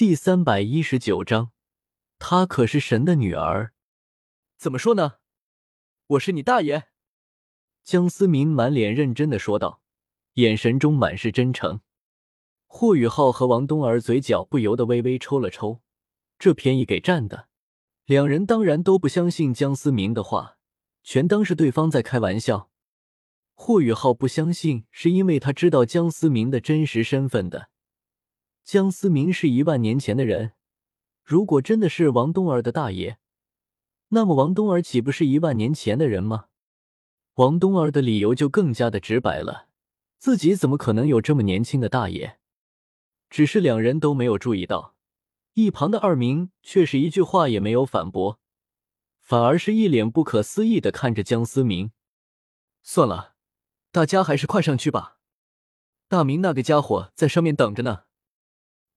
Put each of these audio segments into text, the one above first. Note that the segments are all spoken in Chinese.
第三百一十九章，她可是神的女儿。怎么说呢？我是你大爷！江思明满脸认真的说道，眼神中满是真诚。霍雨浩和王冬儿嘴角不由得微微抽了抽，这便宜给占的。两人当然都不相信江思明的话，全当是对方在开玩笑。霍雨浩不相信，是因为他知道江思明的真实身份的。江思明是一万年前的人，如果真的是王冬儿的大爷，那么王冬儿岂不是一万年前的人吗？王冬儿的理由就更加的直白了，自己怎么可能有这么年轻的大爷？只是两人都没有注意到，一旁的二明却是一句话也没有反驳，反而是一脸不可思议的看着江思明。算了，大家还是快上去吧，大明那个家伙在上面等着呢。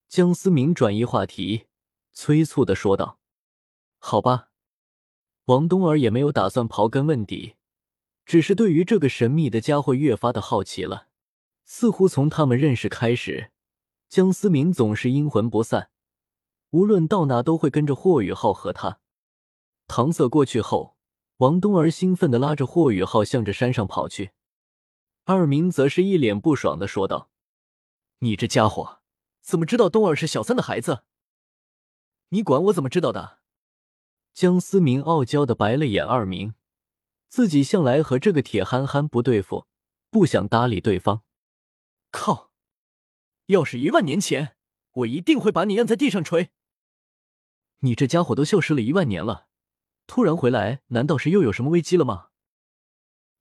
江思明转移话题，催促的说道：“好吧。”王冬儿也没有打算刨根问底，只是对于这个神秘的家伙越发的好奇了。似乎从他们认识开始，江思明总是阴魂不散，无论到哪都会跟着霍雨浩和他。搪塞过去后，王冬儿兴奋的拉着霍雨浩向着山上跑去。二明则是一脸不爽的说道：“你这家伙！”怎么知道冬儿是小三的孩子？你管我怎么知道的？江思明傲娇的白了眼二明，自己向来和这个铁憨憨不对付，不想搭理对方。靠！要是一万年前，我一定会把你按在地上锤。你这家伙都消失了一万年了，突然回来，难道是又有什么危机了吗？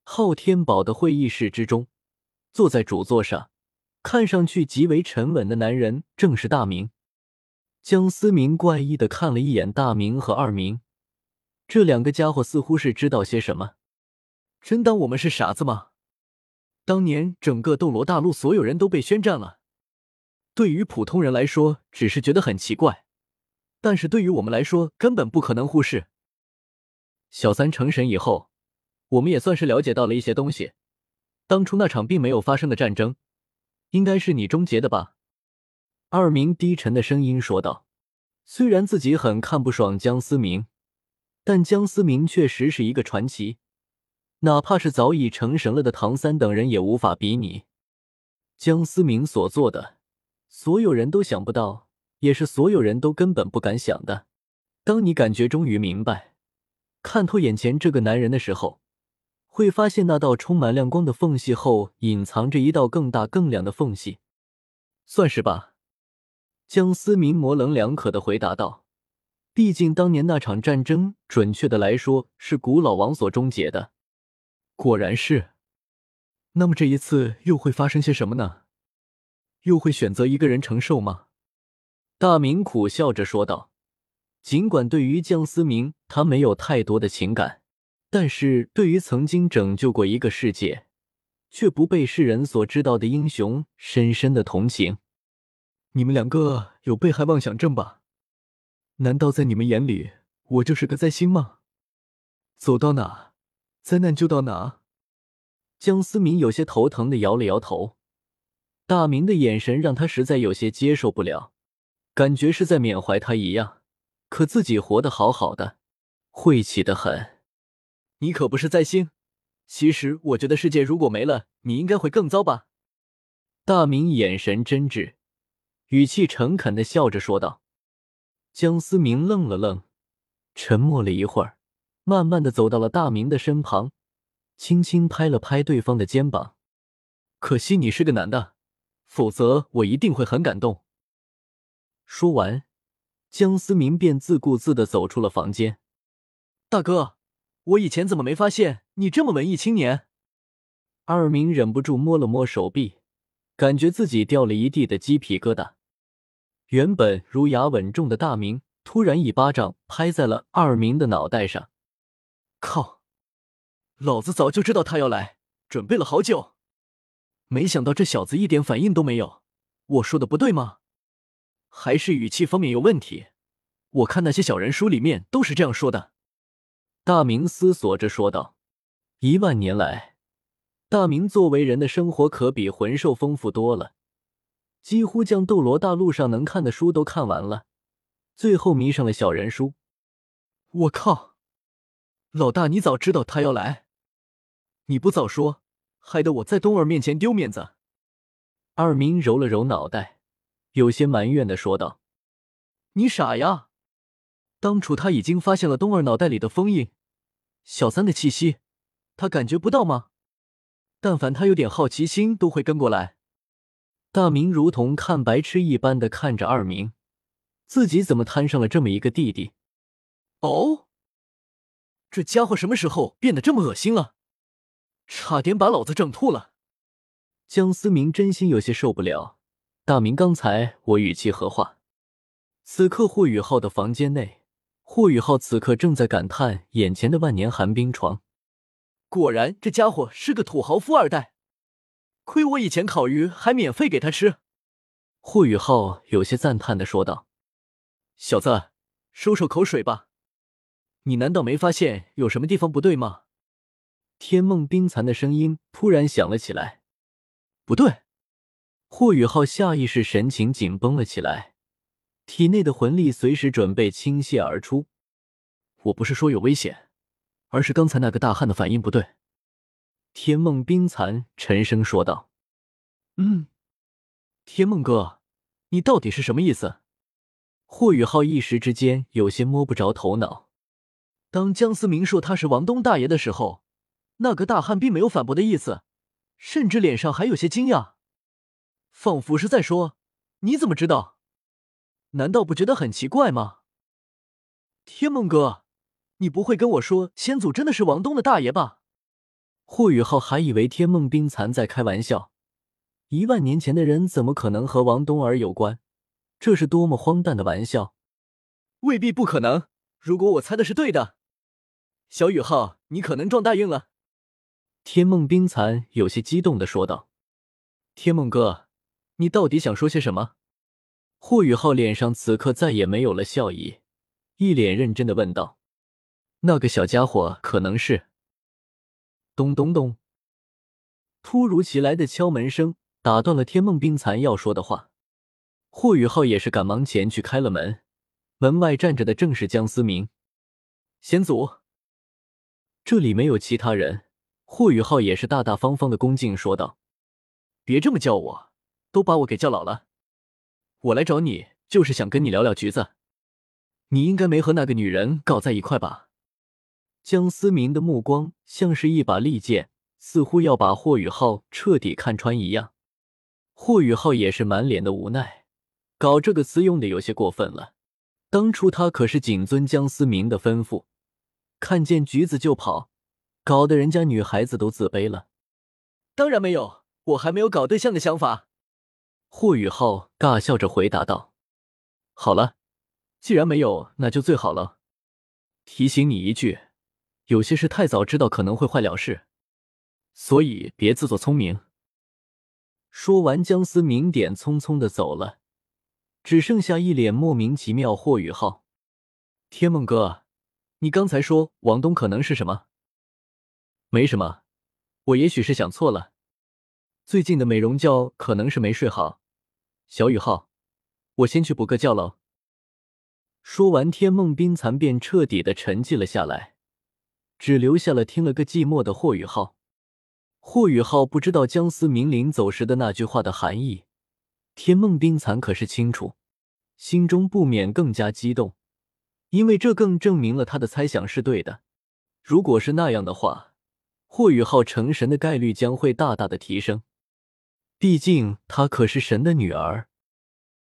昊天堡的会议室之中，坐在主座上。看上去极为沉稳的男人正是大明。江思明怪异的看了一眼大明和二明，这两个家伙似乎是知道些什么。真当我们是傻子吗？当年整个斗罗大陆所有人都被宣战了，对于普通人来说只是觉得很奇怪，但是对于我们来说根本不可能忽视。小三成神以后，我们也算是了解到了一些东西。当初那场并没有发生的战争。应该是你终结的吧？二明低沉的声音说道。虽然自己很看不爽江思明，但江思明确实是一个传奇，哪怕是早已成神了的唐三等人也无法比拟。江思明所做的，所有人都想不到，也是所有人都根本不敢想的。当你感觉终于明白、看透眼前这个男人的时候。会发现那道充满亮光的缝隙后，隐藏着一道更大更亮的缝隙，算是吧。江思明模棱两可的回答道：“毕竟当年那场战争，准确的来说是古老王所终结的。”果然是。那么这一次又会发生些什么呢？又会选择一个人承受吗？大明苦笑着说道。尽管对于江思明，他没有太多的情感。但是对于曾经拯救过一个世界，却不被世人所知道的英雄，深深的同情。你们两个有被害妄想症吧？难道在你们眼里，我就是个灾星吗？走到哪，灾难就到哪。江思明有些头疼的摇了摇头。大明的眼神让他实在有些接受不了，感觉是在缅怀他一样。可自己活得好好的，晦气的很。你可不是灾星，其实我觉得世界如果没了，你应该会更糟吧？大明眼神真挚，语气诚恳的笑着说道。江思明愣了愣，沉默了一会儿，慢慢的走到了大明的身旁，轻轻拍了拍对方的肩膀。可惜你是个男的，否则我一定会很感动。说完，江思明便自顾自的走出了房间。大哥。我以前怎么没发现你这么文艺青年？二明忍不住摸了摸手臂，感觉自己掉了一地的鸡皮疙瘩。原本儒雅稳重的大明突然一巴掌拍在了二明的脑袋上。靠！老子早就知道他要来，准备了好久，没想到这小子一点反应都没有。我说的不对吗？还是语气方面有问题？我看那些小人书里面都是这样说的。大明思索着说道：“一万年来，大明作为人的生活可比魂兽丰富多了。几乎将斗罗大陆上能看的书都看完了，最后迷上了小人书。我靠！老大，你早知道他要来，你不早说，害得我在冬儿面前丢面子。二明揉了揉脑袋，有些埋怨的说道：“你傻呀！当初他已经发现了冬儿脑袋里的封印，小三的气息，他感觉不到吗？但凡他有点好奇心，都会跟过来。”大明如同看白痴一般的看着二明，自己怎么摊上了这么一个弟弟？哦，这家伙什么时候变得这么恶心了？差点把老子整吐了。江思明真心有些受不了，大明刚才我语气何话？此刻霍雨浩的房间内，霍雨浩此刻正在感叹眼前的万年寒冰床。果然，这家伙是个土豪富二代，亏我以前烤鱼还免费给他吃。霍雨浩有些赞叹的说道：“小子，收收口水吧，你难道没发现有什么地方不对吗？”天梦冰蚕的声音突然响了起来。不对，霍雨浩下意识神情紧绷了起来，体内的魂力随时准备倾泻而出。我不是说有危险，而是刚才那个大汉的反应不对。天梦冰蚕沉声说道：“嗯，天梦哥，你到底是什么意思？”霍雨浩一时之间有些摸不着头脑。当江思明说他是王东大爷的时候，那个大汉并没有反驳的意思。甚至脸上还有些惊讶，仿佛是在说：“你怎么知道？难道不觉得很奇怪吗？”天梦哥，你不会跟我说先祖真的是王东的大爷吧？霍雨浩还以为天梦冰蚕在开玩笑，一万年前的人怎么可能和王东儿有关？这是多么荒诞的玩笑！未必不可能。如果我猜的是对的，小雨浩，你可能撞大运了。天梦冰蚕有些激动的说道：“天梦哥，你到底想说些什么？”霍雨浩脸上此刻再也没有了笑意，一脸认真的问道：“那个小家伙可能是……”咚咚咚！突如其来的敲门声打断了天梦冰蚕要说的话。霍雨浩也是赶忙前去开了门，门外站着的正是江思明。先祖，这里没有其他人。霍雨浩也是大大方方的恭敬说道：“别这么叫我，都把我给叫老了。我来找你就是想跟你聊聊橘子。你应该没和那个女人搞在一块吧？”江思明的目光像是一把利剑，似乎要把霍雨浩彻底看穿一样。霍雨浩也是满脸的无奈，搞这个词用的有些过分了。当初他可是谨遵江思明的吩咐，看见橘子就跑。搞得人家女孩子都自卑了。当然没有，我还没有搞对象的想法。霍雨浩尬笑着回答道：“好了，既然没有，那就最好了。提醒你一句，有些事太早知道可能会坏了事，所以别自作聪明。”说完，江思明点匆匆的走了，只剩下一脸莫名其妙。霍雨浩，天梦哥，你刚才说王东可能是什么？没什么，我也许是想错了。最近的美容觉可能是没睡好。小雨浩，我先去补个觉喽。说完，天梦冰蚕便彻底的沉寂了下来，只留下了听了个寂寞的霍雨浩。霍雨浩不知道江思明临走时的那句话的含义，天梦冰蚕可是清楚，心中不免更加激动，因为这更证明了他的猜想是对的。如果是那样的话。霍雨浩成神的概率将会大大的提升，毕竟她可是神的女儿，